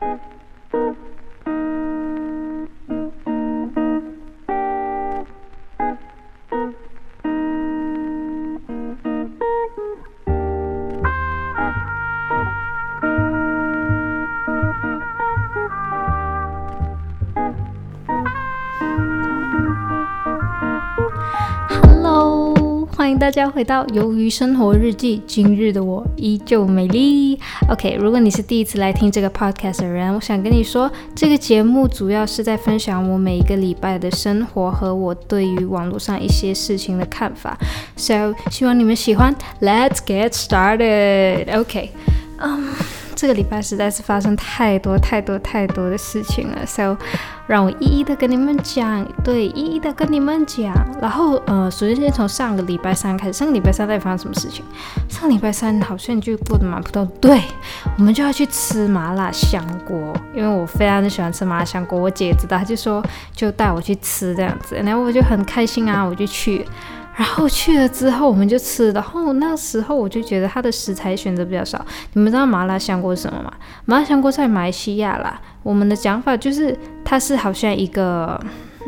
Thank you. 大家回到《鱿鱼生活日记》，今日的我依旧美丽。OK，如果你是第一次来听这个 podcast 的人，我想跟你说，这个节目主要是在分享我每一个礼拜的生活和我对于网络上一些事情的看法。So，希望你们喜欢。Let's get started。OK，这个礼拜实在是发生太多太多太多的事情了，so 让我一一的跟你们讲，对，一一的跟你们讲。然后，呃，首先先从上个礼拜三开始，上个礼拜三到底发生什么事情？上个礼拜三好像就过得蛮普通。对，我们就要去吃麻辣香锅，因为我非常的喜欢吃麻辣香锅，我姐知道，她就说就带我去吃这样子，然后我就很开心啊，我就去。然后去了之后，我们就吃。然后那时候我就觉得它的食材选择比较少。你们知道麻辣香锅是什么吗？麻辣香锅在马来西亚啦。我们的讲法就是，它是好像一个，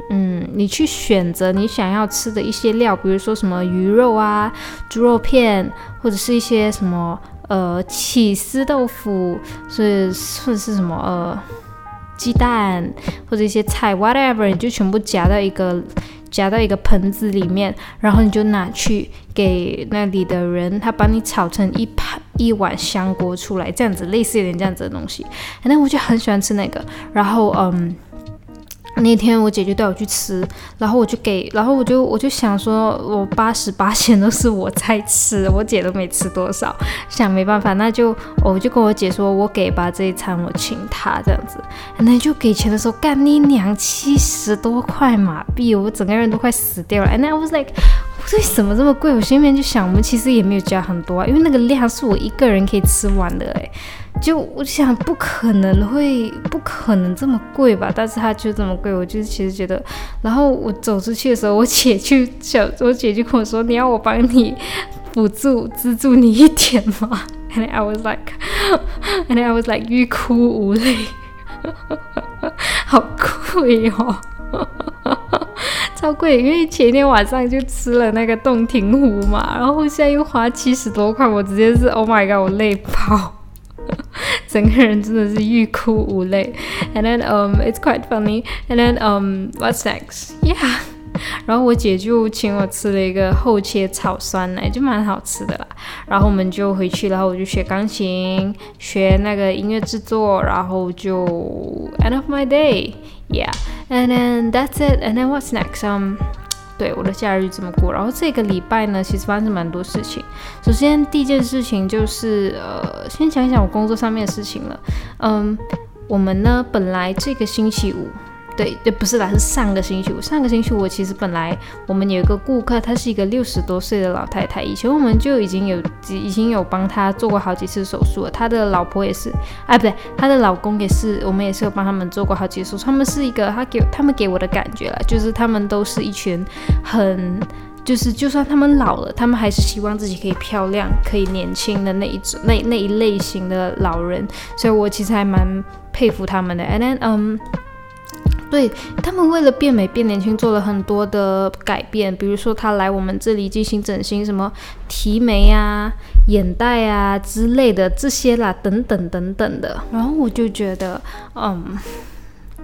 嗯，你去选择你想要吃的一些料，比如说什么鱼肉啊、猪肉片，或者是一些什么呃起司豆腐，是或者是什么呃鸡蛋，或者一些菜，whatever，你就全部夹到一个。夹到一个盆子里面，然后你就拿去给那里的人，他帮你炒成一盘一碗香锅出来，这样子类似有点这样子的东西。反正我就很喜欢吃那个，然后嗯。那天我姐就带我去吃，然后我就给，然后我就我就想说，我八十八钱都是我在吃，我姐都没吃多少，想没办法，那就我就跟我姐说，我给吧这一餐我请她这样子，那就给钱的时候，干你娘七十多块马币，我整个人都快死掉了，and I was like，为什么这么贵？我心里面就想，我们其实也没有加很多啊，因为那个量是我一个人可以吃完的，诶。就我想不可能会不可能这么贵吧，但是它就这么贵，我就是其实觉得，然后我走出去的时候，我姐去小，我姐就跟我说，你要我帮你辅助资助你一点吗？And I was like, and I was like 欲哭无泪，好贵哦，超贵，因为前天晚上就吃了那个洞庭湖嘛，然后现在又花七十多块，我直接是 Oh my god，我累爆。整个人真的是欲哭无泪。And then um it's quite funny. And then um what's next? Yeah. 然后我姐就请我吃了一个厚切炒酸奶，就蛮好吃的啦。然后我们就回去，然后我就学钢琴，学那个音乐制作，然后就 end of my day. Yeah. And then that's it. And then what's next? Um 对，我的假日这么过。然后这个礼拜呢，其实发生蛮多事情。首先第一件事情就是，呃，先讲一讲我工作上面的事情了。嗯，我们呢本来这个星期五。对，对，不是啦，是上个星期五。上个星期五，其实本来我们有一个顾客，她是一个六十多岁的老太太。以前我们就已经有已经有帮她做过好几次手术了。她的老婆也是，哎，不对，她的老公也是，我们也是有帮他们做过好几次手术。他们是一个，他给他们给我的感觉啦，就是他们都是一群很，就是就算他们老了，他们还是希望自己可以漂亮、可以年轻的那一种那那一类型的老人。所以我其实还蛮佩服他们的。And then，嗯。对他们为了变美变年轻做了很多的改变，比如说他来我们这里进行整形，什么提眉啊、眼袋啊之类的这些啦，等等等等的。然后我就觉得，嗯。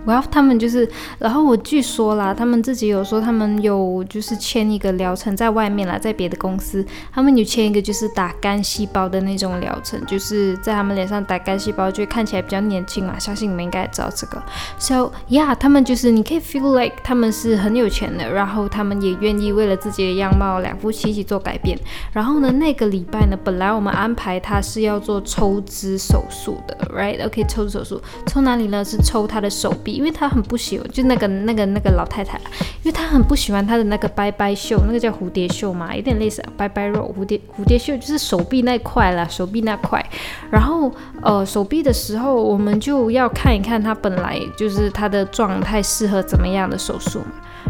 然后他们就是，然后我据说啦，他们自己有说，他们有就是签一个疗程在外面啦，在别的公司，他们有签一个就是打干细胞的那种疗程，就是在他们脸上打干细胞，就会看起来比较年轻嘛。相信你们应该也知道这个。So yeah，他们就是你可以 feel like 他们是很有钱的，然后他们也愿意为了自己的样貌，两夫妻一起做改变。然后呢，那个礼拜呢，本来我们安排他是要做抽脂手术的，right？OK，抽脂手术，抽哪里呢？是抽他的手。因为他很不喜欢，就那个那个那个老太太，因为她很不喜欢她的那个拜拜袖，那个叫蝴蝶袖嘛，有点类似拜拜肉。蝴蝶蝴蝶袖就是手臂那块啦，手臂那块。然后呃，手臂的时候，我们就要看一看她本来就是她的状态适合怎么样的手术嘛。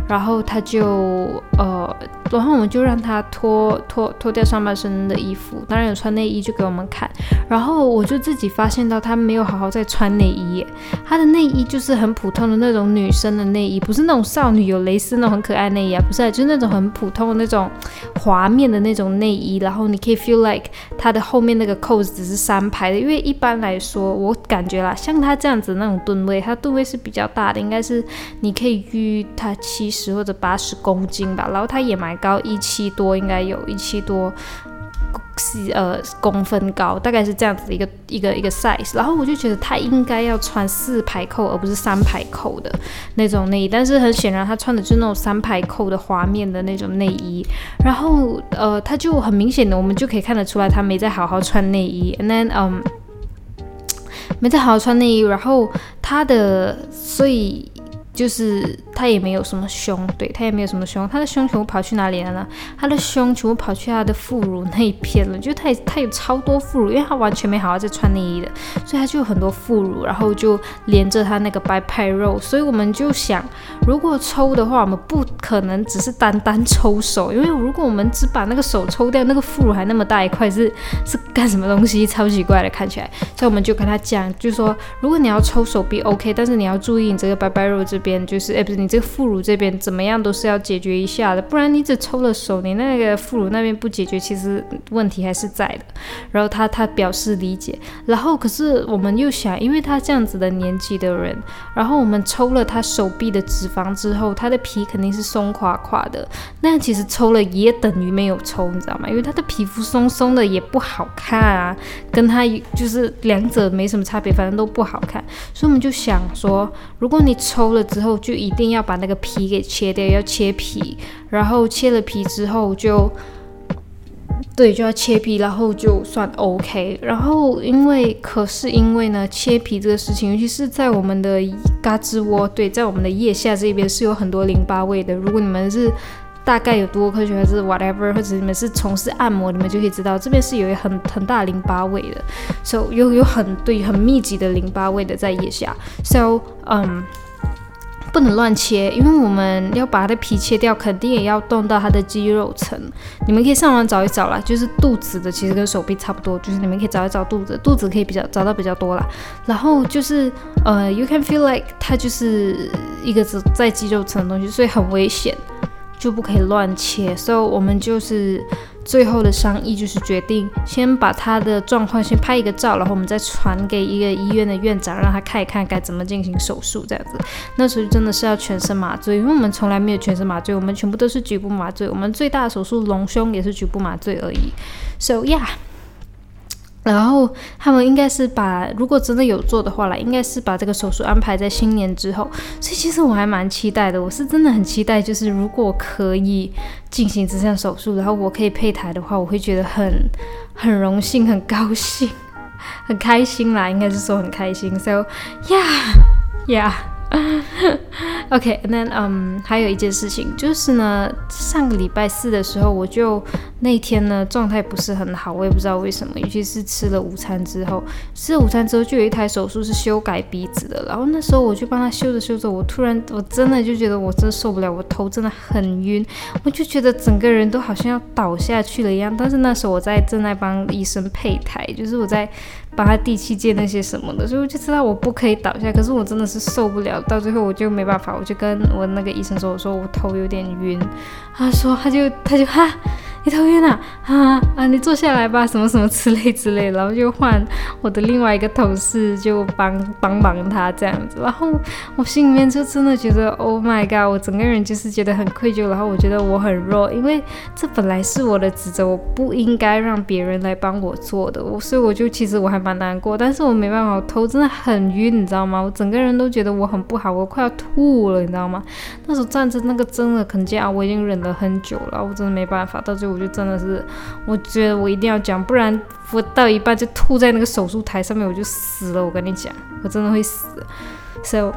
然后他就呃，然后我们就让他脱脱脱掉上半身的衣服，当然有穿内衣就给我们看。然后我就自己发现到他没有好好在穿内衣，他的内衣就是很普通的那种女生的内衣，不是那种少女有蕾丝那种很可爱内衣啊，不是，就是那种很普通的那种滑面的那种内衣。然后你可以 feel like 它的后面那个扣子只是三排的，因为一般来说我感觉啦，像他这样子那种吨位，他吨位是比较大的，应该是你可以预他七十或者八十公斤吧。然后他也蛮高，一七多，应该有一七多。呃公分高，大概是这样子的一个一个一个 size，然后我就觉得他应该要穿四排扣而不是三排扣的那种内衣，但是很显然他穿的就是那种三排扣的滑面的那种内衣，然后呃他就很明显的我们就可以看得出来他没在好好穿内衣，and then 嗯没在好好穿内衣，然后他的所以。就是他也没有什么胸，对他也没有什么胸，他的胸全部跑去哪里了呢？他的胸全部跑去他的副乳那一片了，就他他有超多副乳，因为他完全没好好在穿内衣的，所以他就有很多副乳，然后就连着他那个白派肉，所以我们就想，如果抽的话，我们不可能只是单单抽手，因为如果我们只把那个手抽掉，那个副乳还那么大一块，是 是干什么东西？超级怪的看起来，所以我们就跟他讲，就说如果你要抽手臂 OK，但是你要注意你这个白白肉这边。边就是，哎，不是你这个副乳这边怎么样都是要解决一下的，不然你只抽了手，你那个副乳那边不解决，其实问题还是在的。然后他他表示理解，然后可是我们又想，因为他这样子的年纪的人，然后我们抽了他手臂的脂肪之后，他的皮肯定是松垮垮的，那其实抽了也等于没有抽，你知道吗？因为他的皮肤松松的也不好看啊，跟他就是两者没什么差别，反正都不好看，所以我们就想说，如果你抽了。之后就一定要把那个皮给切掉，要切皮，然后切了皮之后就，对，就要切皮，然后就算 OK。然后因为可是因为呢，切皮这个事情，尤其是在我们的嘎吱窝，对，在我们的腋下这边是有很多淋巴位的。如果你们是大概有多科学还是 whatever，或者你们是从事按摩，你们就可以知道这边是有一很很大淋巴位的，so 有有很对很密集的淋巴位的在腋下，so 嗯。不能乱切，因为我们要把它的皮切掉，肯定也要动到它的肌肉层。你们可以上网找一找啦，就是肚子的，其实跟手臂差不多，就是你们可以找一找肚子，肚子可以比较找到比较多啦。然后就是呃，you can feel like 它就是一个在肌肉层的东西，所以很危险，就不可以乱切。所以我们就是。最后的商议就是决定先把他的状况先拍一个照，然后我们再传给一个医院的院长，让他看一看该怎么进行手术。这样子，那时候真的是要全身麻醉，因为我们从来没有全身麻醉，我们全部都是局部麻醉。我们最大的手术隆胸也是局部麻醉而已。So yeah。然后他们应该是把，如果真的有做的话啦，应该是把这个手术安排在新年之后。所以其实我还蛮期待的，我是真的很期待，就是如果可以进行这项手术，然后我可以配台的话，我会觉得很 很荣幸、很高兴、很开心啦，应该是说很开心。So yeah, yeah. OK，那嗯，还有一件事情就是呢，上个礼拜四的时候，我就那天呢状态不是很好，我也不知道为什么，尤其是吃了午餐之后，吃了午餐之后就有一台手术是修改鼻子的，然后那时候我就帮他修着修着，我突然我真的就觉得我真受不了，我头真的很晕，我就觉得整个人都好像要倒下去了一样，但是那时候我在正在帮医生配台，就是我在。帮他第七件那些什么的，所以我就知道我不可以倒下。可是我真的是受不了，到最后我就没办法，我就跟我那个医生说，我说我头有点晕。他说他就他就哈。头晕了啊啊！你坐下来吧，什么什么之类之类，然后就换我的另外一个同事就帮帮忙他这样子，然后我心里面就真的觉得 Oh my god！我整个人就是觉得很愧疚，然后我觉得我很弱，因为这本来是我的职责，我不应该让别人来帮我做的，我所以我就其实我还蛮难过，但是我没办法，我头真的很晕，你知道吗？我整个人都觉得我很不好，我快要吐了，你知道吗？那时候站着那个真的肯定啊，我已经忍了很久了，我真的没办法，到最后。就真的是，我觉得我一定要讲，不然我到一半就吐在那个手术台上面，我就死了。我跟你讲，我真的会死。So，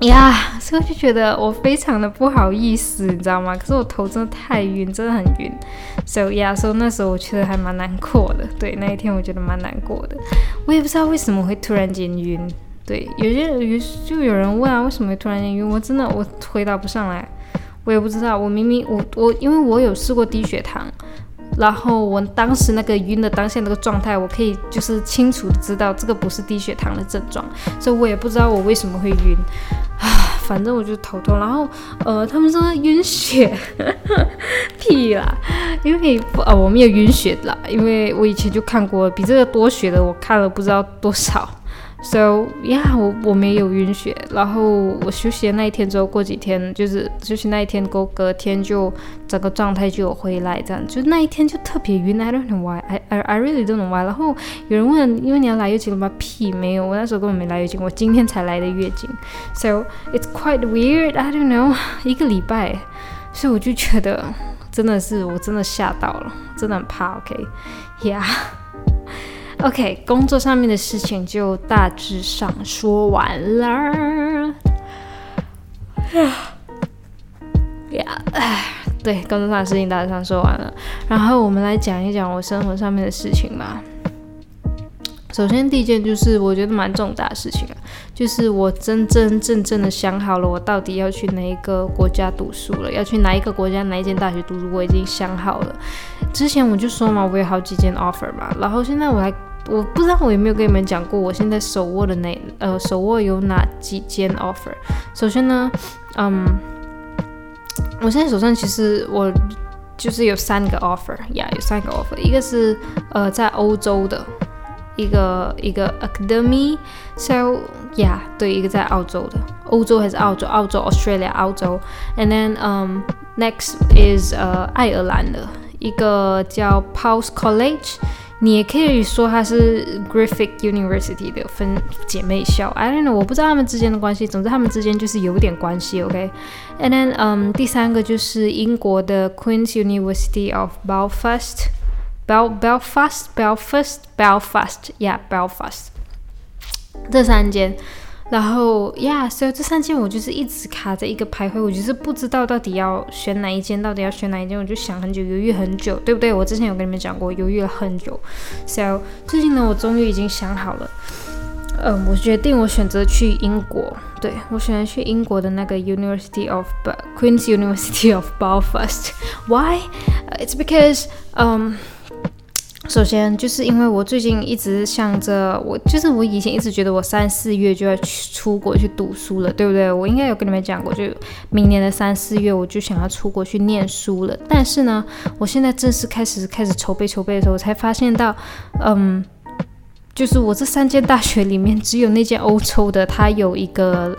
呀，所以我就觉得我非常的不好意思，你知道吗？可是我头真的太晕，真的很晕。So，呀，所以那时候我觉得还蛮难过的。对，那一天我觉得蛮难过的。我也不知道为什么会突然间晕。对，有些有就有人问啊，为什么会突然间晕？我真的我回答不上来。我也不知道，我明明我我因为我有试过低血糖。然后我当时那个晕的当下那个状态，我可以就是清楚知道这个不是低血糖的症状，所以我也不知道我为什么会晕啊，反正我就头痛。然后呃，他们说晕血，屁啦，因为呃我没有晕血啦，因为我以前就看过比这个多血的，我看了不知道多少。So yeah，我我没有晕血，然后我休息的那一天之后，过几天就是休息那一天过隔天就整个状态就有回来，这样就那一天就特别晕，I don't know why，I I I really don't know why。然后有人问，因为你要来月经了吗？屁，没有，我那时候根本没来月经，我今天才来的月经。So it's quite weird，I don't know，一个礼拜，所以我就觉得真的是我真的吓到了，真的很怕，OK，Yeah。OK，工作上面的事情就大致上说完了。呀，对，工作上的事情大致上说完了。然后我们来讲一讲我生活上面的事情吧。首先第一件就是我觉得蛮重大的事情啊，就是我真真正正的想好了，我到底要去哪一个国家读书了，要去哪一个国家哪一间大学读书，我已经想好了。之前我就说嘛，我有好几间 offer 嘛，然后现在我来。我不知道我有没有跟你们讲过，我现在手握的那呃手握有哪几间 offer。首先呢，嗯，我现在手上其实我就是有三个 offer，呀，有三个 offer。一个是呃在欧洲的一个一个 academy，so yeah，对，一个在澳洲的，欧洲还是澳洲？澳洲 Australia 澳洲。And then um next is 呃爱尔兰的一个叫 Pulse College。你也可以说它是 Graffick University 的分姐妹校，I don't know，我不知道他们之间的关系，总之他们之间就是有点关系，OK？And then，嗯，第三个就是英国的 Queen's University of Belfast，Bel Belfast，Belfast，Belfast，Yeah，Belfast，这三间。然后呀，所以这三间我就是一直卡在一个徘徊，我就是不知道到底要选哪一间，到底要选哪一间，我就想很久，犹豫很久，对不对？我之前有跟你们讲过，犹豫了很久。So 最近呢，我终于已经想好了，嗯，我决定我选择去英国，对我选择去英国的那个 University of Queen's University of Belfast。Why? It's because, um. 首先，就是因为我最近一直想着，我就是我以前一直觉得我三四月就要去出国去读书了，对不对？我应该有跟你们讲过，就明年的三四月我就想要出国去念书了。但是呢，我现在正式开始开始筹备筹备的时候，我才发现到，嗯，就是我这三间大学里面，只有那间欧洲的，它有一个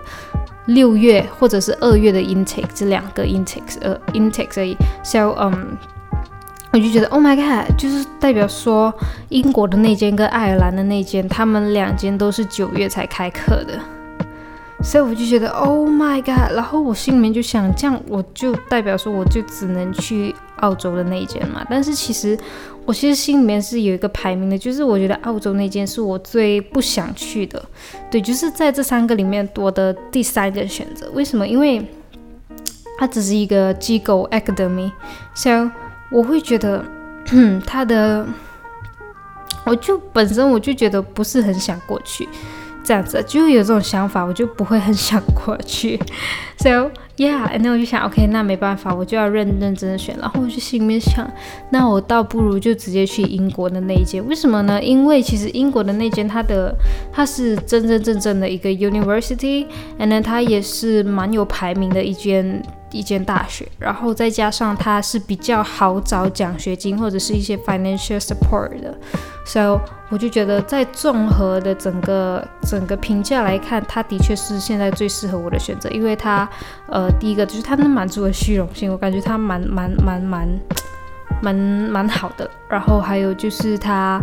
六月或者是二月的 intake，这两个 intake，呃，intake 所以。So，嗯。我就觉得，Oh my god，就是代表说英国的那间跟爱尔兰的那间，他们两间都是九月才开课的，所以我就觉得，Oh my god，然后我心里面就想，这样我就代表说我就只能去澳洲的那一间嘛。但是其实我其实心里面是有一个排名的，就是我觉得澳洲那间是我最不想去的，对，就是在这三个里面我的第三个选择。为什么？因为它只是一个机构 academy，so。我会觉得，他的，我就本身我就觉得不是很想过去，这样子就有这种想法，我就不会很想过去。So yeah，那我就想，OK，那没办法，我就要认认真真选。然后我就心里面想，那我倒不如就直接去英国的那一间。为什么呢？因为其实英国的那间，它的它是真真正正的一个 university，and then 它也是蛮有排名的一间。一间大学，然后再加上它是比较好找奖学金或者是一些 financial support 的，so 我就觉得在综合的整个整个评价来看，它的确是现在最适合我的选择，因为它呃第一个就是他能满足我的虚荣心，我感觉他蛮蛮蛮蛮蛮蛮好的，然后还有就是他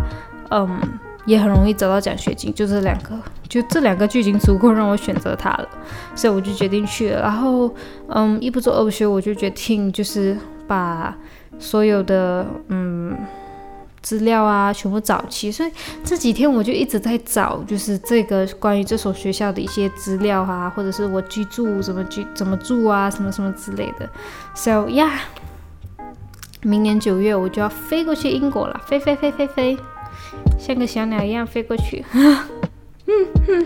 嗯。也很容易找到奖学金，就这两个，就这两个就已经足够让我选择他了，所以我就决定去了。然后，嗯，一不做二不休，我就决定就是把所有的嗯资料啊全部找齐。所以这几天我就一直在找，就是这个关于这所学校的一些资料啊，或者是我居住怎么居怎么住啊，什么什么之类的。So yeah，明年九月我就要飞过去英国了，飞飞飞飞飞。像个小鸟一样飞过去，嗯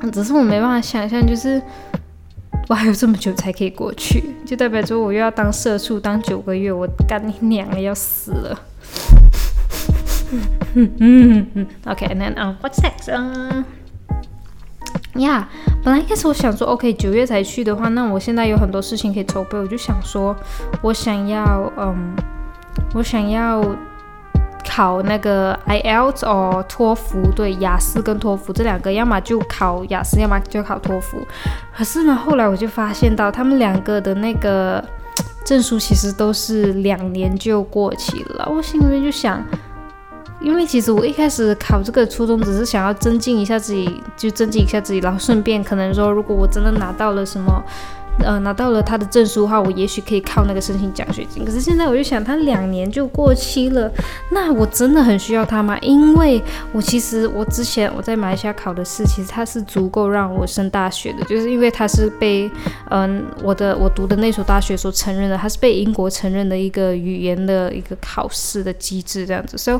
哼，只是我没办法想象，就是我还有这么久才可以过去，就代表说我又要当社畜当九个月，我干你娘了，要死了。嗯嗯嗯 OK，那啊，What's next？嗯，呀，本来一开始我想说，OK，九月才去的话，那我现在有很多事情可以筹备，我就想说，我想要，嗯，我想要。考那个 IELTS 哦，托福对，雅思跟托福这两个，要么就考雅思，要么就考托福。可是呢，后来我就发现到他们两个的那个证书其实都是两年就过期了。我心里面就想，因为其实我一开始考这个初衷只是想要增进一下自己，就增进一下自己，然后顺便可能说，如果我真的拿到了什么。呃，拿到了他的证书的话，我也许可以靠那个申请奖学金。可是现在我就想，他两年就过期了，那我真的很需要他吗？因为我其实我之前我在马来西亚考的试，其实它是足够让我升大学的，就是因为它是被嗯我的我读的那所大学所承认的，它是被英国承认的一个语言的一个考试的机制这样子。所以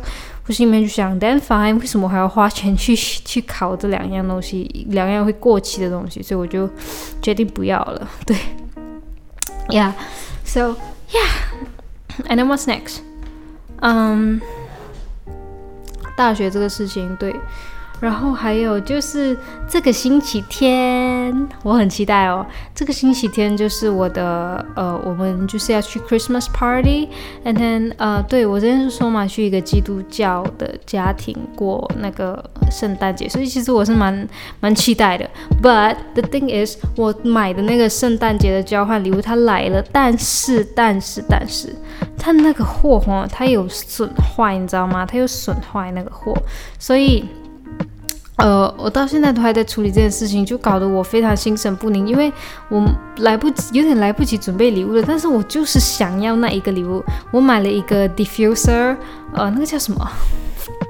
心里面就想，then fine，为什么还要花钱去 去考这两样东西，两样会过期的东西？所以我就决定不要了。对，Yeah，so yeah，and then what's next？嗯，大学这个事情，对。然后还有就是这个星期天，我很期待哦。这个星期天就是我的呃，我们就是要去 Christmas party，and then 呃，对我之前是说嘛，去一个基督教的家庭过那个圣诞节，所以其实我是蛮蛮期待的。But the thing is，我买的那个圣诞节的交换礼物它来了，但是但是但是它那个货哈，它有损坏，你知道吗？它有损坏那个货，所以。呃，我到现在都还在处理这件事情，就搞得我非常心神不宁，因为我来不及，有点来不及准备礼物了。但是我就是想要那一个礼物，我买了一个 diffuser，呃，那个叫什么？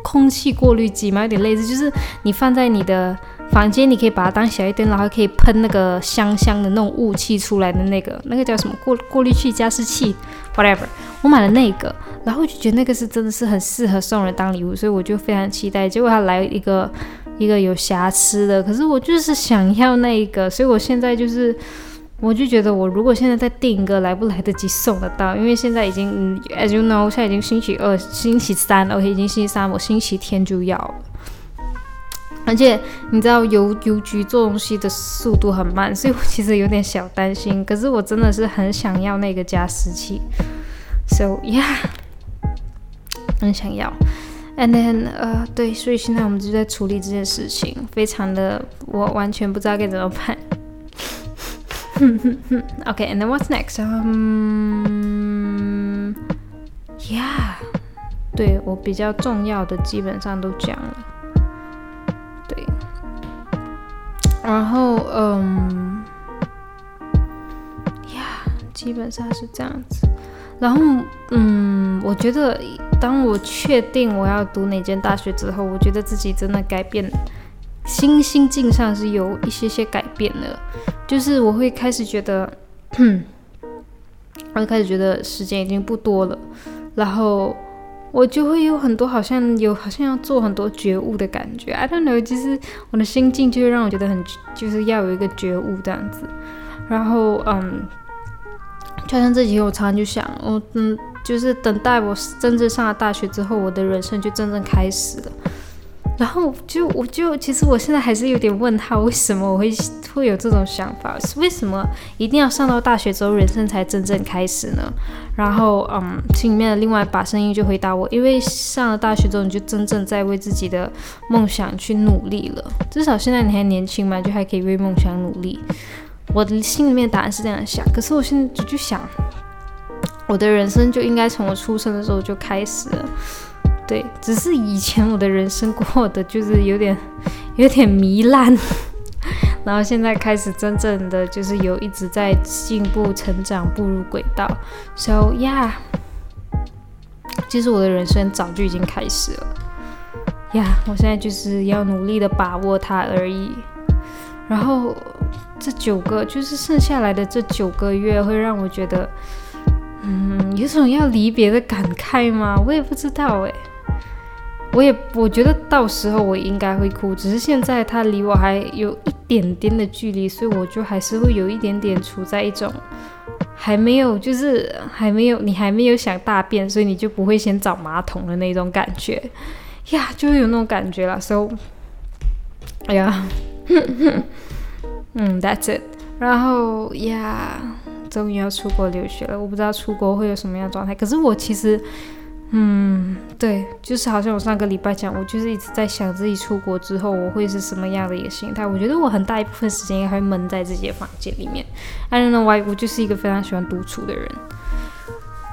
空气过滤机嘛，有点类似，就是你放在你的房间，你可以把它当小夜灯，然后可以喷那个香香的那种雾气出来的那个，那个叫什么？过过滤器、加湿器，whatever。我买了那个，然后就觉得那个是真的是很适合送人当礼物，所以我就非常期待。结果它来一个。一个有瑕疵的，可是我就是想要那一个，所以我现在就是，我就觉得我如果现在再订一个，来不来得及送得到？因为现在已经，as you know，现在已经星期二、星期三了，OK，已经星期三，我星期天就要。而且你知道邮邮局做东西的速度很慢，所以我其实有点小担心。可是我真的是很想要那个加湿器，so yeah，很想要。And then，呃，对，所以现在我们就在处理这件事情，非常的，我完全不知道该怎么办。OK，and then what's next？嗯，Yeah，对我比较重要的基本上都讲了，对，然后嗯，Yeah，基本上是这样子。然后，嗯，我觉得当我确定我要读哪间大学之后，我觉得自己真的改变，心心境上是有一些些改变的。就是我会开始觉得，我就开始觉得时间已经不多了，然后我就会有很多好像有好像要做很多觉悟的感觉。I don't know，就是我的心境就会让我觉得很就是要有一个觉悟这样子。然后，嗯。就像这几天，我常常就想，我嗯，就是等待我真正上了大学之后，我的人生就真正开始了。然后就我就其实我现在还是有点问号，为什么我会会有这种想法？是为什么一定要上到大学之后，人生才真正开始呢？然后嗯，心里面的另外一把声音就回答我，因为上了大学之后，你就真正在为自己的梦想去努力了。至少现在你还年轻嘛，就还可以为梦想努力。我的心里面答案是这样想，可是我现在就就想，我的人生就应该从我出生的时候就开始了，对，只是以前我的人生过的就是有点有点糜烂，然后现在开始真正的就是有一直在进步成长步入轨道，so yeah，其实我的人生早就已经开始了，呀，我现在就是要努力的把握它而已，然后。这九个就是剩下来的这九个月，会让我觉得，嗯，有种要离别的感慨吗？我也不知道诶，我也我觉得到时候我应该会哭，只是现在他离我还有一点点的距离，所以我就还是会有一点点处在一种还没有，就是还没有你还没有想大便，所以你就不会先找马桶的那种感觉呀，就会有那种感觉了。So，哎呀，嗯，That's it。然后呀，终于要出国留学了，我不知道出国会有什么样的状态，可是我其实。嗯，对，就是好像我上个礼拜讲，我就是一直在想自己出国之后我会是什么样的一个心态。我觉得我很大一部分时间应该会闷在自己的房间里面。I don't know why，我就是一个非常喜欢独处的人。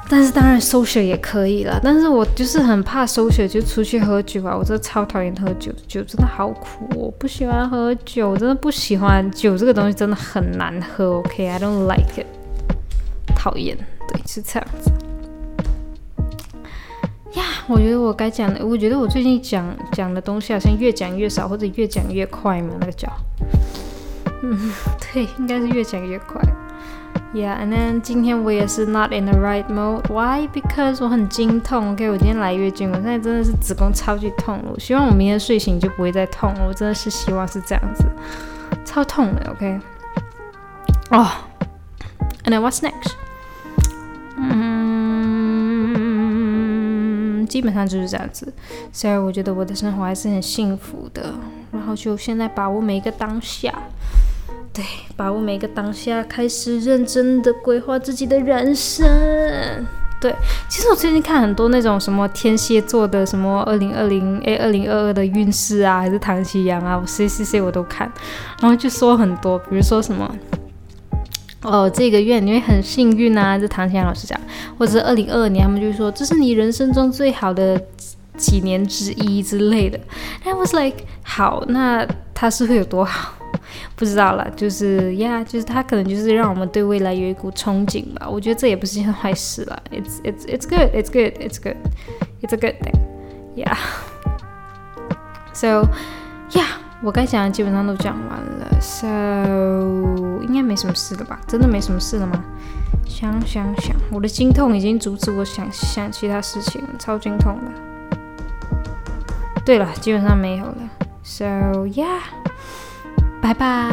但是当然 social 也可以了，但是我就是很怕 social，就出去喝酒啊，我真的超讨厌喝酒，酒真的好苦，我不喜欢喝酒，我真的不喜欢酒这个东西真的很难喝。OK，I don't like it，讨厌，对，是这样子。呀，我觉得我该讲的，我觉得我最近讲讲的东西好像越讲越少，或者越讲越快嘛，那个叫，嗯，对，应该是越讲越快。Yeah，and then 今天我也是 not in the right mode。Why? Because 我很经痛。OK，我今天来月经，我现在真的是子宫超级痛了。我希望我明天睡醒就不会再痛了。我真的是希望是这样子，超痛的。OK，哦，and then what's next？嗯基本上就是这样子，虽然我觉得我的生活还是很幸福的。然后就现在把握每一个当下，对，把握每个当下，开始认真的规划自己的人生。对，其实我最近看很多那种什么天蝎座的什么二零二零诶二零二二的运势啊，还是唐奇阳啊，我谁谁谁我都看，然后就说很多，比如说什么。哦，这个月你会很幸运啊！这唐天老师讲，或者是二零二二年，他们就说这是你人生中最好的几年之一之类的。I was like，好，那他是会有多好？不知道了，就是呀，就是他可能就是让我们对未来有一股憧憬吧。我觉得这也不是一件坏事了。It's it's it's good. It's good. It's good. It's a good thing. Yeah. So, yeah. 我该讲的基本上都讲完了，so 应该没什么事了吧？真的没什么事了吗？想想想，我的经痛已经阻止我想想其他事情了，超经痛的。对了，基本上没有了，so yeah，拜拜。